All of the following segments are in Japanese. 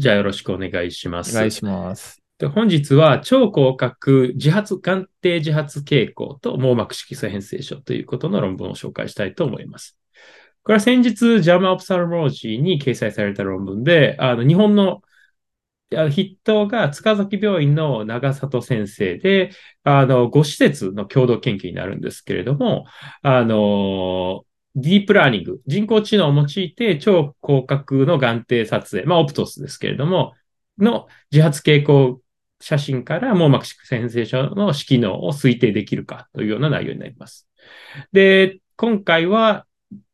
じゃあよろしくお願いします。お願いします。で本日は超広角自発眼底自発傾向と網膜色素変性症ということの論文を紹介したいと思います。これは先日、ジャーマン・オプサルモロジーに掲載された論文で、あの日本のあの筆頭が塚崎病院の長里先生で、あの、5施設の共同研究になるんですけれども、あの、ディープラーニング、人工知能を用いて超広角の眼底撮影、まあ、オプトスですけれども、の自発傾向写真から網膜色素変性症の機能を推定できるかというような内容になります。で、今回は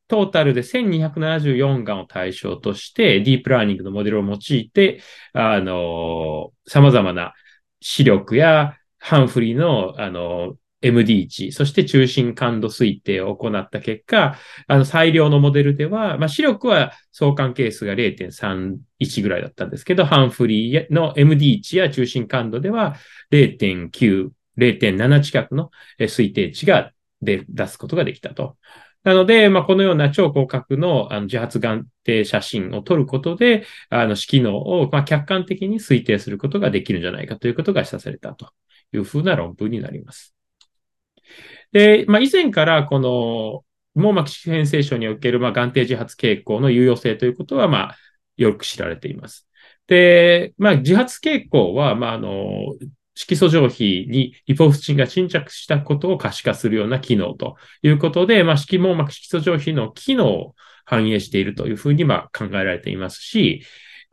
トータルで1274眼を対象として、ディープラーニングのモデルを用いて、あの、様々な視力やハンフリーの、あの、MD 値、そして中心感度推定を行った結果、あの、最良のモデルでは、まあ、視力は相関係数が0.31ぐらいだったんですけど、ハンフリーの MD 値や中心感度では0.9、0.7近くの推定値が出すことができたと。なので、まあ、このような超広角のあの自発眼底写真を撮ることで、あの、視機能を、まあ、客観的に推定することができるんじゃないかということが示唆されたというふうな論文になります。で、まあ、以前からこの網膜色素変性症における、まあ、眼底自発傾向の有用性ということは、まあ、よく知られています。で、まあ、自発傾向は、まあ、あの、色素上皮にリポフチンが沈着したことを可視化するような機能ということで、まあ、色網膜色素上皮の機能を反映しているというふうにまあ考えられていますし、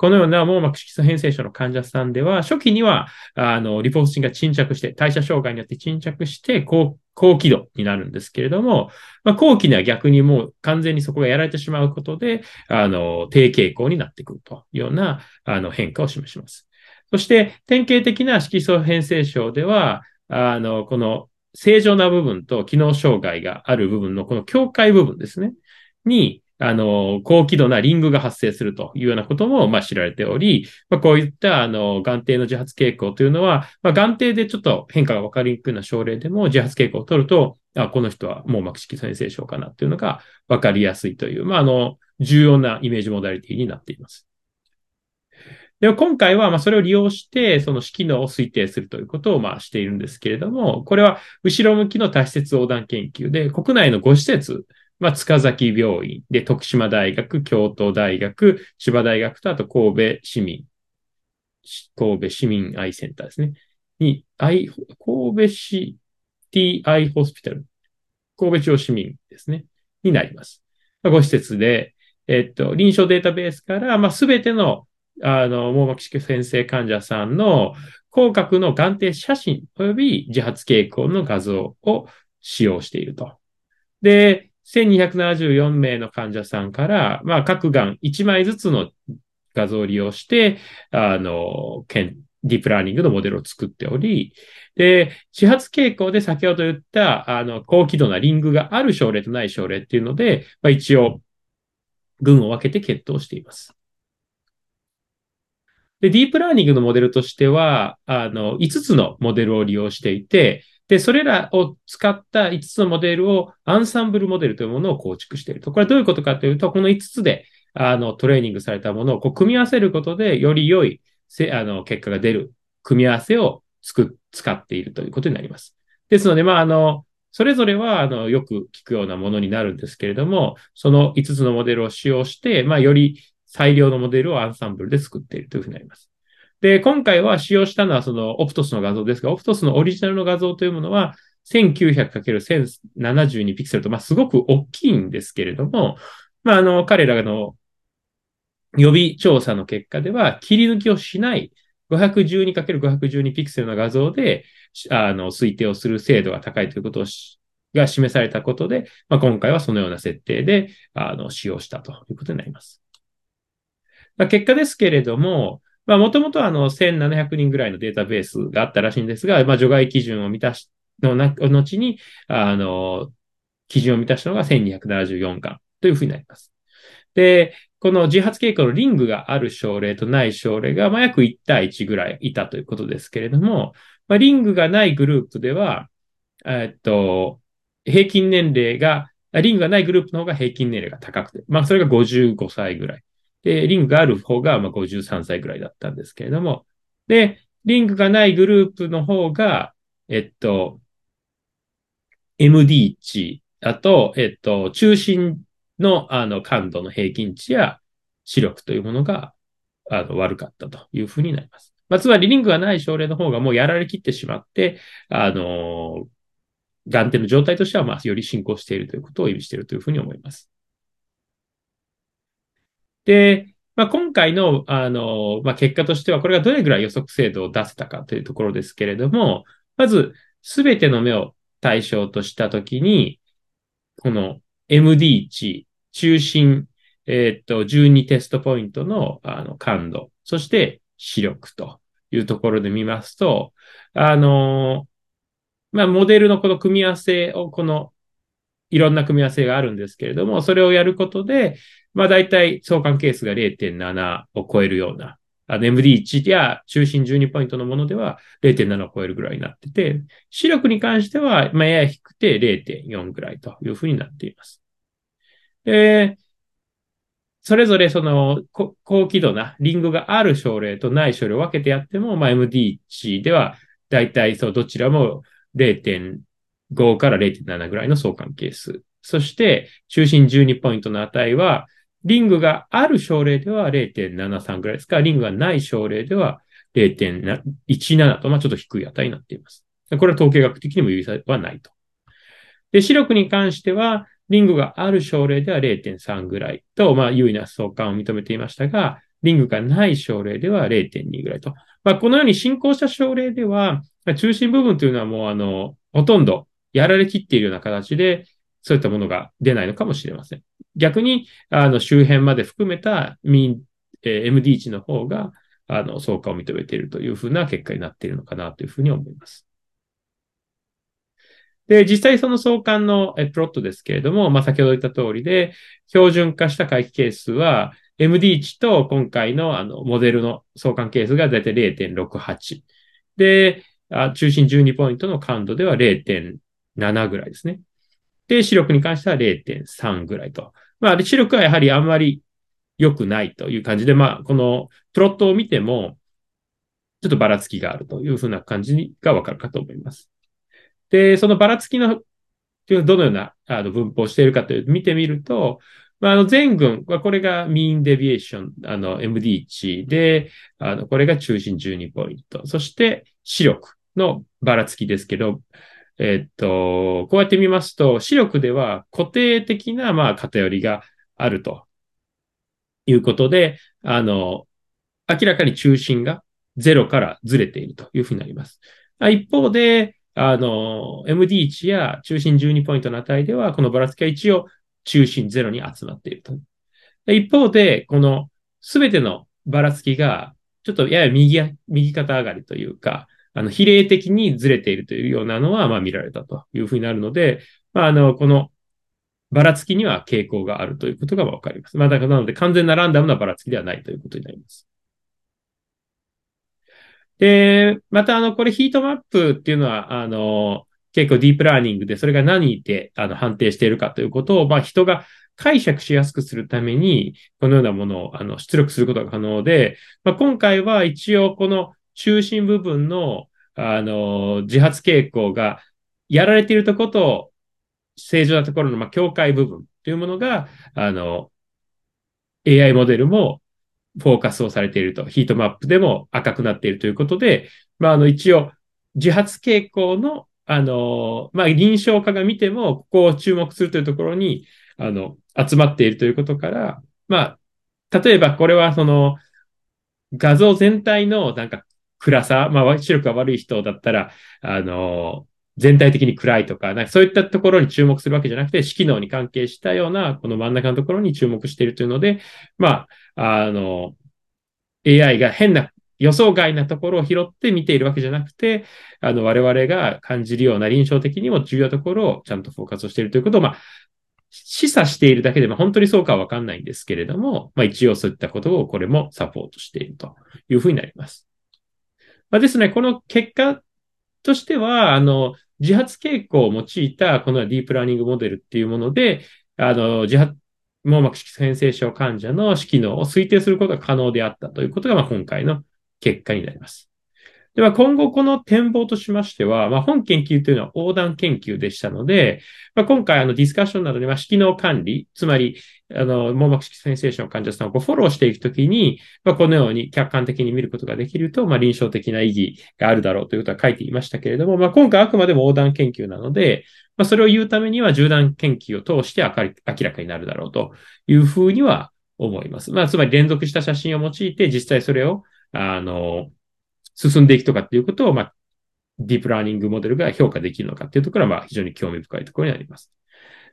このような網膜色素変性症の患者さんでは、初期には、あの、リポフチンが沈着して、代謝障害によって沈着して、高、高輝度になるんですけれども、まあ、後期には逆にもう完全にそこがやられてしまうことで、あの、低傾向になってくるというような、あの、変化を示します。そして、典型的な色素変性症では、あの、この正常な部分と機能障害がある部分のこの境界部分ですね、に、あの、高輝度なリングが発生するというようなことも、まあ、知られており、まあ、こういった、あの、眼底の自発傾向というのは、まあ、眼底でちょっと変化が分かりにくいような症例でも自発傾向を取ると、あ、この人は網膜色素変性症かなっていうのが分かりやすいという、まあ、あの、重要なイメージモダリティになっています。で今回は、まあ、それを利用して、その機能を推定するということを、まあ、しているんですけれども、これは、後ろ向きの多施設横断研究で、国内の5施設、まあ、塚崎病院で、徳島大学、京都大学、千葉大学と、あと神戸市民、神戸市民アイセンターですね。に、I、神戸市 TI ホスピタル、神戸地方市民ですね。になります。まあ、5施設で、えっと、臨床データベースから、まあ、すべてのあの、網膜色素変性患者さんの広角の眼底写真及び自発傾向の画像を使用していると。で、1274名の患者さんから、まあ、各眼1枚ずつの画像を利用して、あの、ディープラーニングのモデルを作っており、で、始発傾向で先ほど言った、あの、高輝度なリングがある症例とない症例っていうので、まあ、一応、群を分けて決闘しています。で、ディープラーニングのモデルとしては、あの、5つのモデルを利用していて、で、それらを使った5つのモデルをアンサンブルモデルというものを構築していると。これはどういうことかというと、この5つで、あの、トレーニングされたものをこう組み合わせることで、より良いせ、あの、結果が出る組み合わせをつく、使っているということになります。ですので、まあ、あの、それぞれは、あの、よく聞くようなものになるんですけれども、その5つのモデルを使用して、まあ、より最良のモデルをアンサンブルで作っているというふうになります。で、今回は使用したのはそのオプトスの画像ですが、オプトスのオリジナルの画像というものは 1900×1072 ピクセルと、まあ、すごく大きいんですけれども、まあ、あの、彼らの予備調査の結果では、切り抜きをしない 512×512 ピクセルの画像で、あの、推定をする精度が高いということをが示されたことで、まあ、今回はそのような設定で、あの、使用したということになります。ま結果ですけれども、まあ、もともとあの、1700人ぐらいのデータベースがあったらしいんですが、まあ、除外基準を満たし、のな、後に、あの、基準を満たしたのが1274巻というふうになります。で、この自発傾向のリングがある症例とない症例が、まあ、約1対1ぐらいいたということですけれども、まあ、リングがないグループでは、えっと、平均年齢が、リングがないグループの方が平均年齢が高くて、まあ、それが55歳ぐらい。で、リングがある方がま53歳ぐらいだったんですけれども、で、リングがないグループの方が、えっと、MD 値、あと、えっと、中心のあの感度の平均値や視力というものがあの悪かったというふうになります。まあ、つまりリングがない症例の方がもうやられきってしまって、あの、眼底の状態としては、まあ、より進行しているということを意味しているというふうに思います。で、まあ、今回の、あの、まあ、結果としては、これがどれぐらい予測精度を出せたかというところですけれども、まず、すべての目を対象としたときに、この MD 値、中心、えっ、と、12テストポイントの、あの、感度、そして視力というところで見ますと、あの、まあ、モデルのこの組み合わせを、この、いろんな組み合わせがあるんですけれども、それをやることで、まあ、大体相関係数が0.7を超えるような、MD1 や中心12ポイントのものでは0.7を超えるぐらいになってて、視力に関しては、まあ、やや低くて0.4ぐらいというふうになっています。で、それぞれその高輝度なリングがある症例とない症例を分けてやっても、まあ、MD 値では大体そうどちらも5から0.7ぐらいの相関係数。そして、中心12ポイントの値は、リングがある症例では0.73ぐらいですかリングがない症例では0.17と、まあちょっと低い値になっています。これは統計学的にも有意差はないと。で、視力に関しては、リングがある症例では0.3ぐらいと、まあ優位な相関を認めていましたが、リングがない症例では0.2ぐらいと。まあこのように進行した症例では、中心部分というのはもうあの、ほとんどやられきっているような形で、そういったものが出ないのかもしれません。逆に、あの、周辺まで含めた民、えー、MD 値の方が、あの、相関を認めているというふうな結果になっているのかなというふうに思います。で、実際その相関のプロットですけれども、まあ、先ほど言った通りで、標準化した回帰係数は、MD 値と今回のあの、モデルの相関係数がだいたい0.68。で、中心12ポイントの感度では0.7ぐらいですね。で、視力に関しては0.3ぐらいと。まあ、視力はやはりあんまり良くないという感じで、まあ、このプロットを見ても、ちょっとばらつきがあるというふうな感じがわかるかと思います。で、そのばらつきの、どのようなあの分布をしているかというと、見てみると、まあ、あの全群は、これがミーンデビエーション、あの MD 値で、あの、これが中心12ポイント。そして視力のばらつきですけど、えっと、こうやって見ますと、視力では固定的な、まあ、偏りがあるということで、あの、明らかに中心が0からずれているというふうになります。一方で、あの、MD 値や中心12ポイントの値では、このばらつきは一応中心0に集まっていると。一方で、このすべてのばらつきが、ちょっとやや右、右肩上がりというか、あの、比例的にずれているというようなのは、まあ見られたというふうになるので、まあ、あの、この、ばらつきには傾向があるということがわかります。まあ、だからなので完全なランダムなばらつきではないということになります。で、また、あの、これヒートマップっていうのは、あの、結構ディープラーニングで、それが何であの判定しているかということを、まあ、人が解釈しやすくするために、このようなものをあの出力することが可能で、まあ、今回は一応この中心部分の、あの、自発傾向がやられているところと、正常なところの、まあ、境界部分というものが、あの、AI モデルもフォーカスをされていると、ヒートマップでも赤くなっているということで、まあ、あの、一応、自発傾向の、あの、まあ、臨床家が見ても、ここを注目するというところに、あの、集まっているということから、まあ、例えばこれはその、画像全体のなんか暗さ、まあ、視力が悪い人だったら、あの、全体的に暗いとか、なんかそういったところに注目するわけじゃなくて、視機能に関係したような、この真ん中のところに注目しているというので、まあ、あの、AI が変な予想外なところを拾って見ているわけじゃなくて、あの、我々が感じるような臨床的にも重要なところをちゃんとフォーカスをしているということを、まあ、示唆しているだけで、まあ、本当にそうかはわかんないんですけれども、まあ、一応そういったことをこれもサポートしているというふうになります。まあ、ですね、この結果としては、あの、自発傾向を用いた、このディープラーニングモデルっていうもので、あの、自発、網膜色素変性症患者の色能を推定することが可能であったということが、まあ、今回の結果になります。では今後この展望としましては、まあ、本研究というのは横断研究でしたので、まあ、今回あのディスカッションなどでは、機能管理、つまり、あの、網膜色素変性症の患者さんをフォローしていくときに、まあ、このように客観的に見ることができると、まあ、臨床的な意義があるだろうということは書いていましたけれども、まあ、今回あくまでも横断研究なので、まあ、それを言うためには、縦断研究を通して明らかになるだろうというふうには思います。まあ、つまり連続した写真を用いて、実際それを、あの、進んでいくとかっていうことを、まあ、ディープラーニングモデルが評価できるのかっていうところは、まあ、非常に興味深いところになります。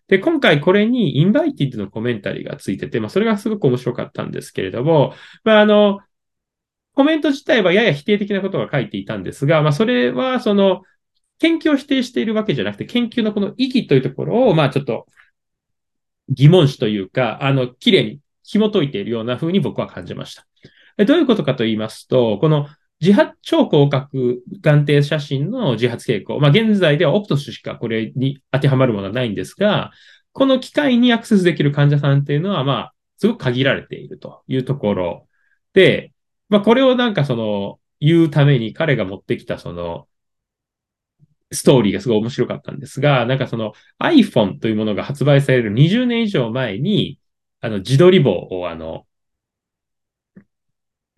で、今回これにインバイティッドのコメンタリーがついてて、まあ、それがすごく面白かったんですけれども、まあ、あの、コメント自体はやや否定的なことが書いていたんですが、まあ、それは、その、研究を否定しているわけじゃなくて、研究のこの意義というところを、まあ、ちょっと、疑問視というか、あの、綺麗に紐解いているような風に僕は感じました。どういうことかと言いますと、この自発超広角眼底写真の自発傾向。まあ、現在ではオプトスしかこれに当てはまるものはないんですが、この機械にアクセスできる患者さんっていうのは、まあ、すごく限られているというところで、まあ、これをなんかその、言うために彼が持ってきたその、ストーリーがすごい面白かったんですが、なんかその iPhone というものが発売される20年以上前に、あの、自撮り棒をあの、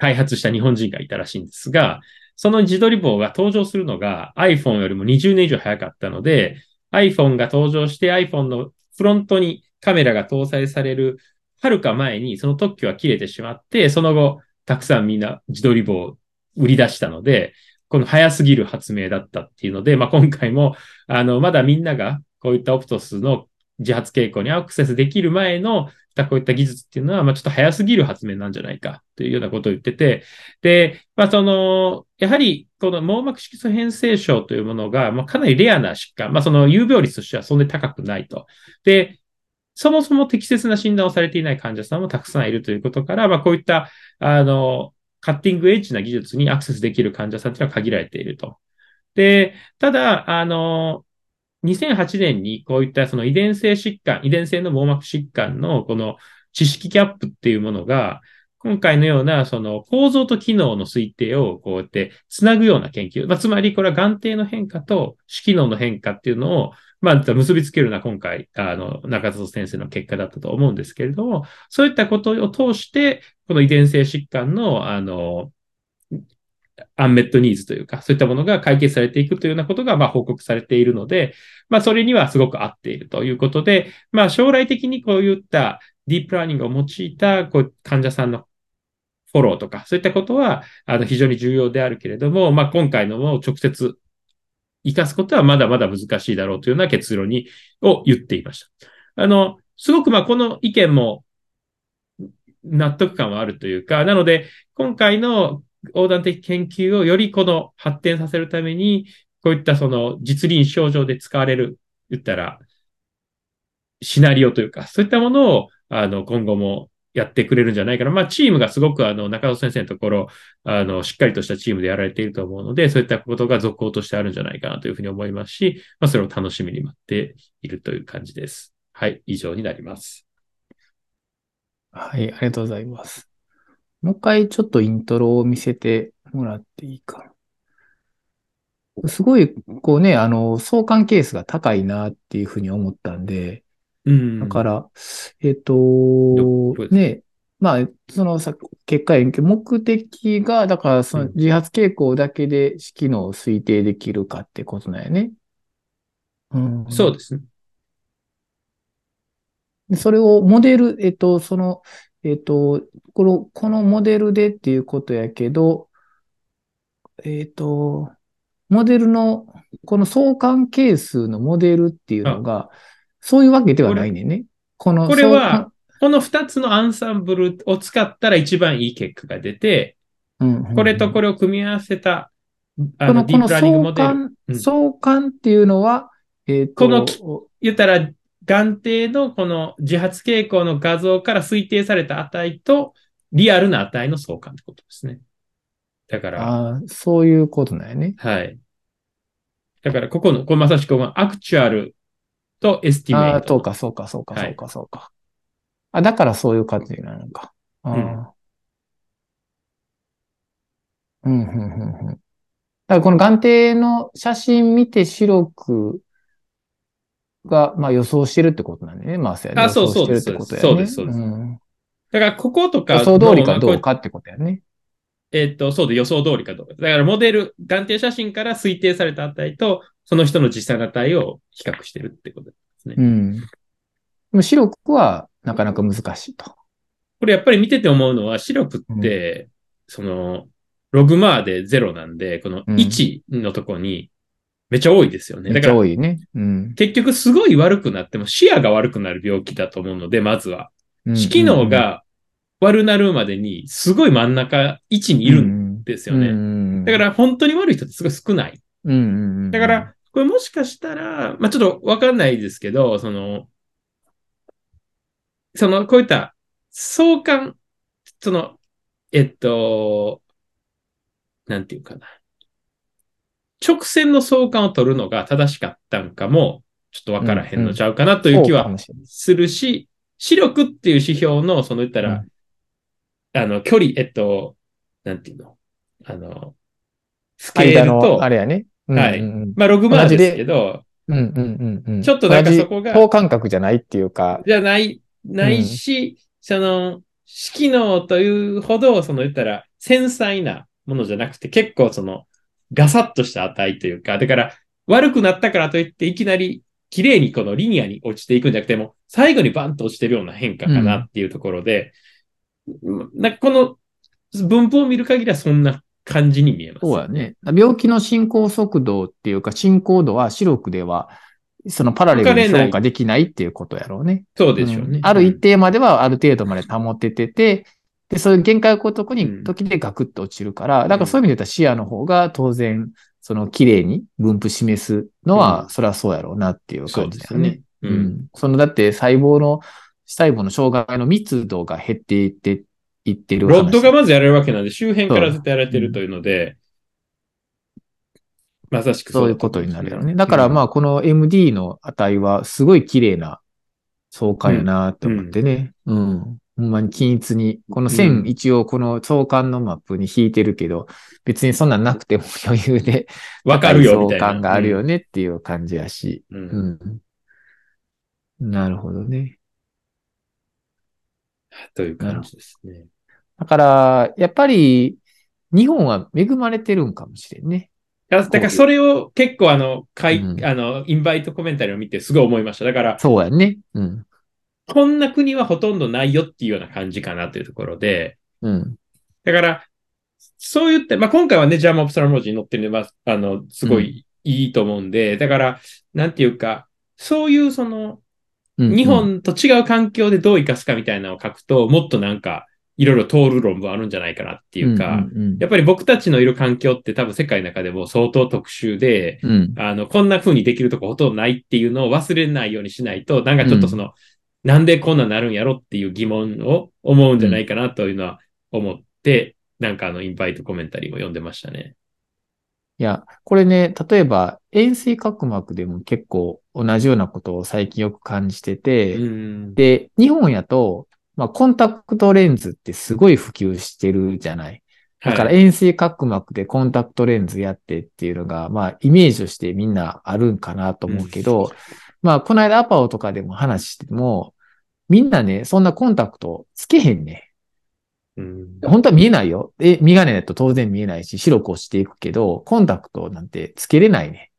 開発した日本人がいたらしいんですが、その自撮り棒が登場するのが iPhone よりも20年以上早かったので、iPhone が登場して iPhone のフロントにカメラが搭載されるはるか前にその特許は切れてしまって、その後、たくさんみんな自撮り棒を売り出したので、この早すぎる発明だったっていうので、まあ、今回も、あの、まだみんながこういったオプトスの自発傾向にアクセスできる前のたこういった技術っていうのは、まあ、ちょっと早すぎる発明なんじゃないかというようなことを言ってて、で、まあ、その、やはり、この網膜色素変性症というものが、まあ、かなりレアな疾患、まあ、その有病率としてはそんなに高くないと。で、そもそも適切な診断をされていない患者さんもたくさんいるということから、まあ、こういった、あの、カッティングエッジな技術にアクセスできる患者さんというのは限られていると。で、ただ、あの、2008年にこういったその遺伝性疾患、遺伝性の網膜疾患のこの知識キャップっていうものが、今回のようなその構造と機能の推定をこうやってつなぐような研究。まあ、つまりこれは眼底の変化と視機能の変化っていうのを、まあ、結びつけるのは今回、あの、中里先生の結果だったと思うんですけれども、そういったことを通して、この遺伝性疾患の、あの、アンメットニーズというか、そういったものが解決されていくというようなことが、まあ、報告されているので、まあ、それにはすごく合っているということで、まあ、将来的にこういったディープラーニングを用いた、こう、患者さんのフォローとか、そういったことは、あの、非常に重要であるけれども、まあ、今回のも直接活かすことはまだまだ難しいだろうというような結論に、を言っていました。あの、すごくまあ、この意見も納得感はあるというか、なので、今回の横断的研究をよりこの発展させるために、こういったその実臨症状で使われる、言ったら、シナリオというか、そういったものを、あの、今後もやってくれるんじゃないかな。まあ、チームがすごく、あの、中野先生のところ、あの、しっかりとしたチームでやられていると思うので、そういったことが続行としてあるんじゃないかなというふうに思いますし、まあ、それを楽しみに待っているという感じです。はい、以上になります。はい、ありがとうございます。もう一回ちょっとイントロを見せてもらっていいかな。すごい、こうね、あの、相関係数が高いなっていうふうに思ったんで、うん。だから、えっ、と、ね、まあ、そのさ、結果目的が、だからその自発傾向だけで機能を推定できるかってことなんやね。うん。そうですね。それをモデル、えっと、その、えっと、この、このモデルでっていうことやけど、えっと、モデルの、この相関係数のモデルっていうのが、そういうわけではないねんね。この、これは、この二つのアンサンブルを使ったら一番いい結果が出て、これとこれを組み合わせた、あの、この相関、相関っていうのは、えっ、と、この、言ったら、眼底のこの自発傾向の画像から推定された値とリアルな値の相関ってことですね。だから。ああ、そういうことだよね。はい。だから、ここの、これまさしく actual と estimate。ああ、そうか、そうか、そうか、そうか、そうか。あ、だからそういう感じなのか。ああうん、うん、うん、うん。だからこの眼底の写真見て白くが、まあ予想してるってことなんだよね、マースやね。あそう予想してるってことやね。そうですそうですんだから、こことか予の。想通りかどうかってことやね。えっと、そうで予想通りかどうか。だから、モデル、眼底写真から推定された値と、その人の実際の値を比較してるってことですね。うん。でも白くはなかなか難しいと。これやっぱり見てて思うのは、白くって、その、ログマーで0なんで、このうん1のとこにめっちゃ多いですよね。めっちゃ多いね。うん。結局すごい悪くなっても視野が悪くなる病気だと思うので、まずは。うん視機能が悪なるまでに、すごい真ん中位置にいるんですよね。ねだから本当に悪い人ってすごい少ない。だから、これもしかしたら、まあちょっとわかんないですけど、その、その、こういった相関、その、えっと、なんていうかな。直線の相関を取るのが正しかったんかも、ちょっとわからへんのちゃうかなという気はするし、視力っていう指標の、その言ったら、あの、距離、えっと、なんていうの？あの、スケー間ルとの、あ、れやね。はいうんうん。まあ、ログマーですけど、うんうんうんうん。ちょっとなんかそこが等間隔じゃないっていうか、じゃない、ないし、その、色能というほど、その言ったら、繊細なものじゃなくて、結構その、ガサッとした値というか、だから、悪くなったからといって、いきなり、綺麗にこのリニアに落ちていくんじゃなくても、最後にバンと落ちてるような変化かなっていうところで、なんかこの文法を見る限りはそんな感じに見えます。そうやね。病気の進行速度っていうか、進行度は視力では、そのパラレルに評価できないっていうことやろうね。そうでしょうね。んある一定まではある程度まで保ててて、で、そういう限界を超えたとこうんに、時でガクッと落ちるから、だからそういう意味で言ったら視野の方が当然、その綺麗に分布示すのは、うんそれはそうやろうなっていうそう感じだよね。ですよね。う。うんん。その、だって細胞の、細胞の障害の密度が減っていって、いってる話。ロッドがまずやられるわけなんで、周辺からずっとやられてるというので、まさしくそういうことになるよね。だからまあ、この MD の値はすごい綺麗な相関やなって思ってね。うん。ほんまに均一に。この線、うん一応この相関のマップに引いてるけど、別にそんなんなくても 余裕でわかるよみたいな。相関があるよねっていう感じやし。うん。うん。なるほどね。という感じですね。だから、やっぱり、日本は恵まれてるんかもしれんね。だだからそれを結構あの、かい、うんあの、インバイトコメンタリーを見てすごい思いました。だから、そうやね。うん。こんな国はほとんどないよっていうような感じかなというところで、うん。だから、そう言って、まあ、今回はね、ジャーマン・オプサラモージに載ってるのは、あの、すごいいいと思うんで、だから、なんていうか、そういうその、うん日本と違う環境でどう生かすかみたいなのを書くと、もっとなんか、いろいろ通る論文あるんじゃないかなっていうか、うんうんやっぱり僕たちのいる環境って多分世界の中でも相当特殊で、うん。あの、こんな風にできるとこほとんどないっていうのを忘れないようにしないと、なんかちょっとその、なんでこんななるんやろっていう疑問を思うんじゃないかなというのは思って、なんかあの、インバイトコメンタリーも読んでましたね。いや、これね、例えば、円錐角膜でも結構同じようなことを最近よく感じてて、うん。で、日本やと、まあ、コンタクトレンズってすごい普及してるじゃない。だからはい、円錐角膜でコンタクトレンズやってっていうのが、まあ、イメージとしてみんなあるんかなと思うけど、まあ、この間アパオとかでも話しても、みんなね、そんなコンタクトつけへんね。うん本当は見えないよ。え、メガネだと当然見えないし、白く落ちていくけど、コンタクトなんてつけれないね。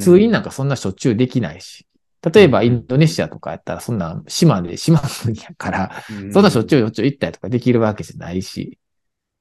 通院なんかそんなしょっちゅうできないし。例えばインドネシアとかやったらそんな島で島国やから、そんなしょっちゅうしょっちゅう行ったりとかできるわけじゃないし。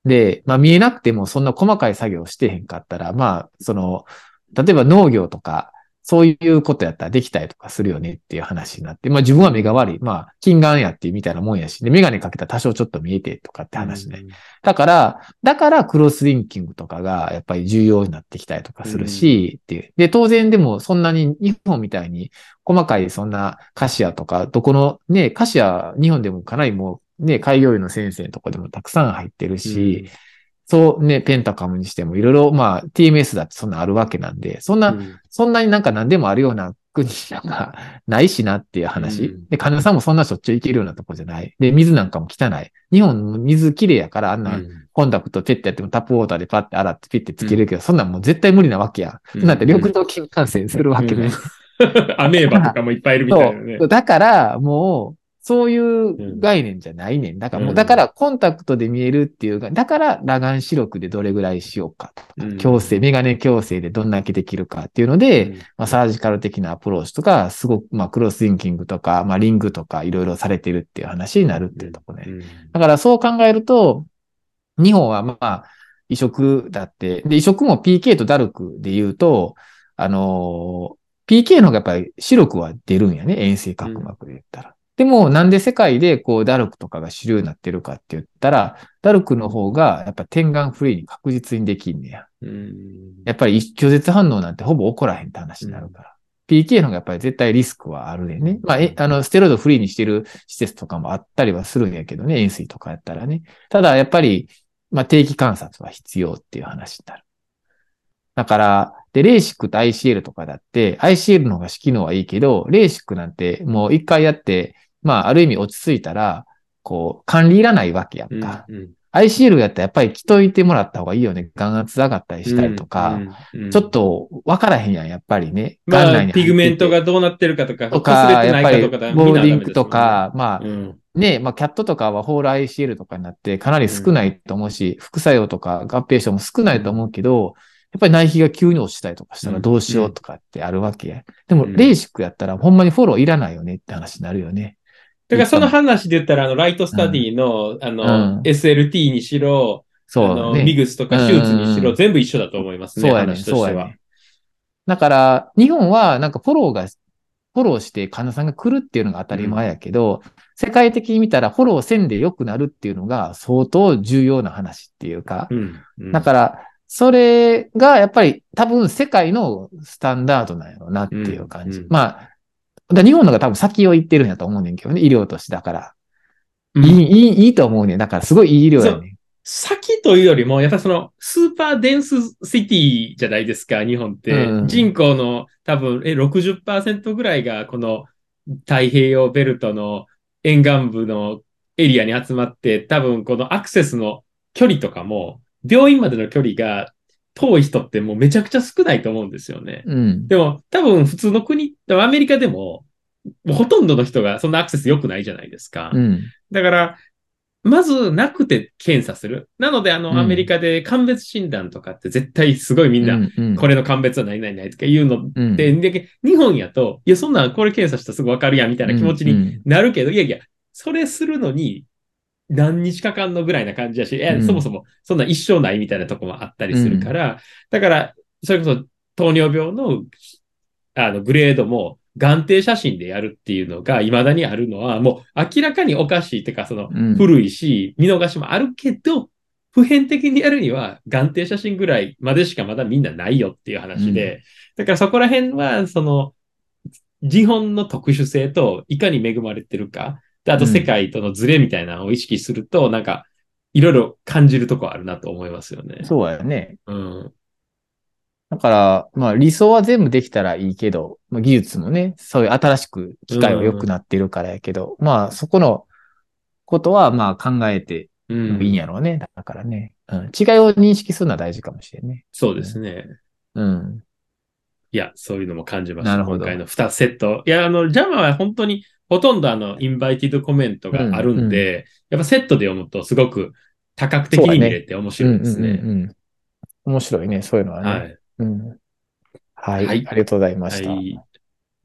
で、まあ見えなくてもそんな細かい作業をしてへんかったら、まあ、その、例えば農業とか、そういうことやったらできたりとかするよねっていう話になって、まあ自分は目が悪い。まあ、近眼やってみたいなもんやし、で、メガネかけたら多少ちょっと見えてとかって話ね。だから、だからクロスリンキングとかがやっぱり重要になってきたりとかするし、っていう。で、当然でもそんなに日本みたいに細かいそんなカシアとか、どこのね、カシア日本でもかなりもうね、開業医の先生とかでもたくさん入ってるし、そうね、ペンタカムにしてもいろいろまあ TMS だってそんなあるわけなんで、そんな、うんそんなになんか何でもあるような国なんか ないしなっていう話。うんで、金田さんもそんなしょっちゅう行けるようなとこじゃない。で、水なんかも汚い。日本の水綺麗やから、あんなうんコンタクトペッてやってもタップウォーターでパッて洗ってピッてつけるけど、そんなんもう絶対無理なわけや。うんなんて緑道菌感染するわけね。アメーバとかもいっぱいいるみたいなね。だから、もう、そういう概念じゃないねん。だからもう、うんだからコンタクトで見えるっていうか、だから裸眼視力でどれぐらいしようかとか、うん矯正、メガネ矯正でどんだけできるかっていうので、まあ、サージカル的なアプローチとか、すごく、まあ、クロスインキングとか、まあ、リングとか、いろいろされてるっていう話になるっていうとこね。うんだからそう考えると、日本はまあ、移植だって、で、移植も PK とダルクで言うと、あのー PK の方がやっぱり視力は出るんやね、遠征角膜で言ったら。でも、なんで世界でこう、ダルクとかが主流になってるかって言ったら、ダルクの方がやっぱ点眼フリーに確実にできんねや。うんやっぱり拒絶反応なんてほぼ起こらへんって話になるから。PK の方がやっぱり絶対リスクはあるでね。まあ、え、あの、ステロイドフリーにしてる施設とかもあったりはするんやけどね、塩水とかやったらね。ただ、やっぱり、まあ、定期観察は必要っていう話になる。だから、で、レーシックと ICL とかだって、ICL の方が機能はいいけど、レーシックなんてもう一回やって、まあ、ある意味落ち着いたら、こう、管理いらないわけやんか。うん ICL やったらやっぱり着といてもらった方がいいよね。眼圧上がったりしたりとか。うんうんちょっと分からへんやん、やっぱりね。まあ、ピグメントがどうなってるかとか、とかやっぱりないかとかだ、ボーディングとか、まあうんね、まあキャットとかはホール ICL とかになってかなり少ないと思うし、副作用とか合併症も少ないと思うけど、やっぱり内皮が急に落ちたりとかしたらどうしようとかってあるわけや。でも、うんレーシックやったらほんまにフォローいらないよねって話になるよね。だからその話で言ったら、あの、ライトスタディの、あの、うん SLT にしろ、あそうの、ね。ミグスとか手術にしろ、全部一緒だと思いますね、そうやね、そうやね。。だから、日本はなんかフォローが、フォローして患者さんが来るっていうのが当たり前やけど、世界的に見たらフォローせんで良くなるっていうのが相当重要な話っていうか、うんうんだから、それがやっぱり多分世界のスタンダードなんやろうなっていう感じ。まあ、だ日本のが多分先を行ってるんやと思うねんけどね、医療としてだから。うんいい、いい、いいと思うねん。だからすごいいい医療やねん。先というよりも、やっぱりその、スーパーデンスシティじゃないですか、日本って。うん人口の多分、え、60%ぐらいが、この太平洋ベルトの沿岸部のエリアに集まって、多分このアクセスの距離とかも、病院までの距離が遠い人ってもうめちゃくちゃ少ないと思うんですよね。うん。でも、多分普通の国、でもアメリカでも、もうほとんどの人がそんなアクセス良くないじゃないですか。うん。だから、まずなくて検査する。なので、あの、うん。アメリカで鑑別診断とかって絶対すごいみんな、うん、うん。これの鑑別は何々ないとか言うの。うん。で、で日本やと、いや、そんなんこれ検査したらすぐわかるやんみたいな気持ちにになるけど、いやいや、それするのに何日かかんのぐらいな感じだし、うん。そもそもそんな一生ないみたいなとこもあったりするから、だから、それこそ糖尿病の、あの、グレードも、眼底写真でやるっていうのが未だにあるのは、もう明らかにおかしいってか、その、うん古いし、見逃しもあるけど、普遍的にやるには、眼底写真ぐらいまでしかまだみんなないよっていう話で、だからそこら辺は、その、日本の特殊性といかに恵まれてるか、であとうん世界とのズレみたいなのを意識すると、なんか、いろいろ感じるとこあるなと思いますよね。そうやね。うん。だから、まあ理想は全部できたらいいけど、まあ、技術もね、そういう新しく機械は良くなってるからやけど、まあそこのことはまあ考えてうん。もいいんやろうね。だからね、うん。違いを認識するのは大事かもしれんね。そうですね。うん。いや、そういうのも感じました。なるほど今回の2セット。いや、あの、ジャマは本当にほとんどあの、インバイティドコメントがあるんで、やっぱセットで読むとすごく多角的に見れて面白いですね。うんうんうんうん。面白いね、そういうのはね。はい。うん。はい。はいありがとうございました。はい。